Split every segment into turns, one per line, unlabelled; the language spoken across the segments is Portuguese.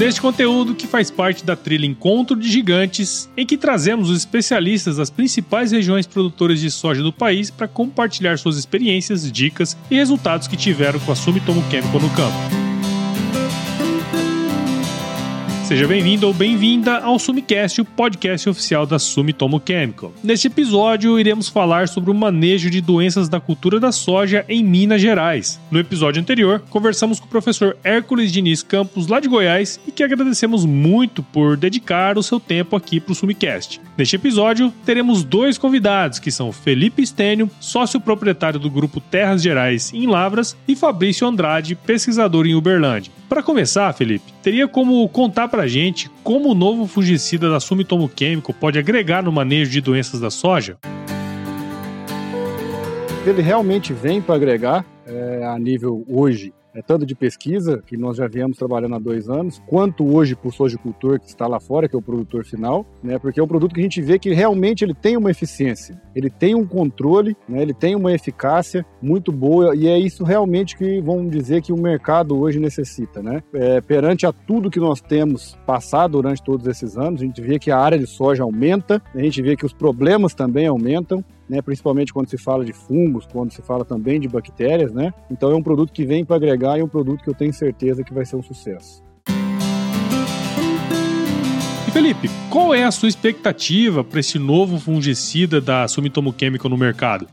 Neste conteúdo, que faz parte da trilha Encontro de Gigantes, em que trazemos os especialistas das principais regiões produtoras de soja do país para compartilhar suas experiências, dicas e resultados que tiveram com a Sumitomo Chemical no campo. Seja bem-vindo ou bem-vinda ao Sumicast, o podcast oficial da Sumitomo Chemical. Neste episódio, iremos falar sobre o manejo de doenças da cultura da soja em Minas Gerais. No episódio anterior, conversamos com o professor Hércules Diniz Campos, lá de Goiás, e que agradecemos muito por dedicar o seu tempo aqui para o Sumicast. Neste episódio, teremos dois convidados, que são Felipe Stênio, sócio proprietário do grupo Terras Gerais em Lavras, e Fabrício Andrade, pesquisador em Uberlândia. Para começar, Felipe, teria como contar para a gente como o novo fungicida da Sumitomo Chemical pode agregar no manejo de doenças da soja?
Ele realmente vem para agregar é, a nível hoje é, tanto de pesquisa, que nós já viemos trabalhando há dois anos, quanto hoje o sojicultor que está lá fora, que é o produtor final, né, porque é um produto que a gente vê que realmente ele tem uma eficiência, ele tem um controle, né, ele tem uma eficácia muito boa e é isso realmente que vamos dizer que o mercado hoje necessita. Né? É, perante a tudo que nós temos passado durante todos esses anos, a gente vê que a área de soja aumenta, a gente vê que os problemas também aumentam, né, principalmente quando se fala de fungos, quando se fala também de bactérias, né? Então é um produto que vem para agregar e é um produto que eu tenho certeza que vai ser um sucesso.
E Felipe, qual é a sua expectativa para esse novo fungicida da Sumitomo Chemical no mercado?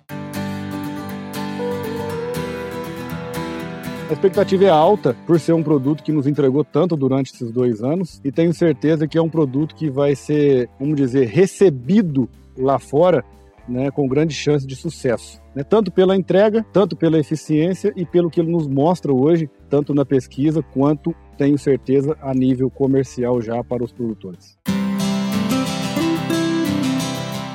A expectativa é alta por ser um produto que nos entregou tanto durante esses dois anos e tenho certeza que é um produto que vai ser, vamos dizer, recebido lá fora né, com grande chance de sucesso, né, tanto pela entrega, tanto pela eficiência e pelo que ele nos mostra hoje, tanto na pesquisa quanto, tenho certeza, a nível comercial já para os produtores.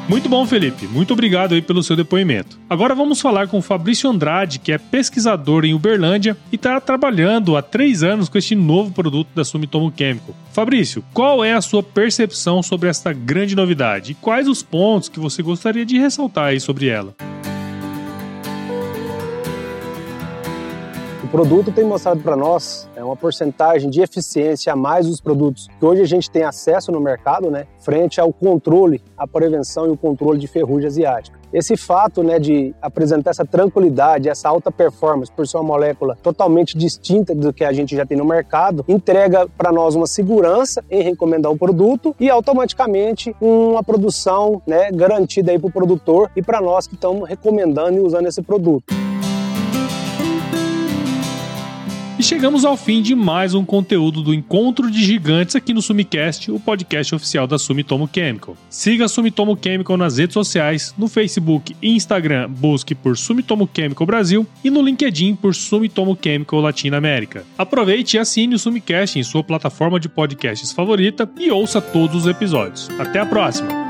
Muito bom, Felipe. Muito obrigado aí pelo seu depoimento. Agora vamos falar com o Fabrício Andrade, que é pesquisador em Uberlândia e está trabalhando há três anos com este novo produto da Sumitomo Chemical. Fabrício, qual é a sua percepção sobre esta grande novidade e quais os pontos que você gostaria de ressaltar aí sobre ela?
Produto tem mostrado para nós é uma porcentagem de eficiência a mais dos produtos que hoje a gente tem acesso no mercado, né, frente ao controle, a prevenção e o controle de ferrugem asiática. Esse fato né, de apresentar essa tranquilidade, essa alta performance por ser uma molécula totalmente distinta do que a gente já tem no mercado, entrega para nós uma segurança em recomendar o produto e automaticamente uma produção né, garantida para o produtor e para nós que estamos recomendando e usando esse produto.
E chegamos ao fim de mais um conteúdo do Encontro de Gigantes aqui no Sumicast, o podcast oficial da Sumitomo Chemical. Siga a Sumitomo Chemical nas redes sociais, no Facebook e Instagram, busque por Sumitomo Chemical Brasil e no LinkedIn por Sumitomo Chemical Latina América. Aproveite e assine o Sumicast em sua plataforma de podcasts favorita e ouça todos os episódios. Até a próxima!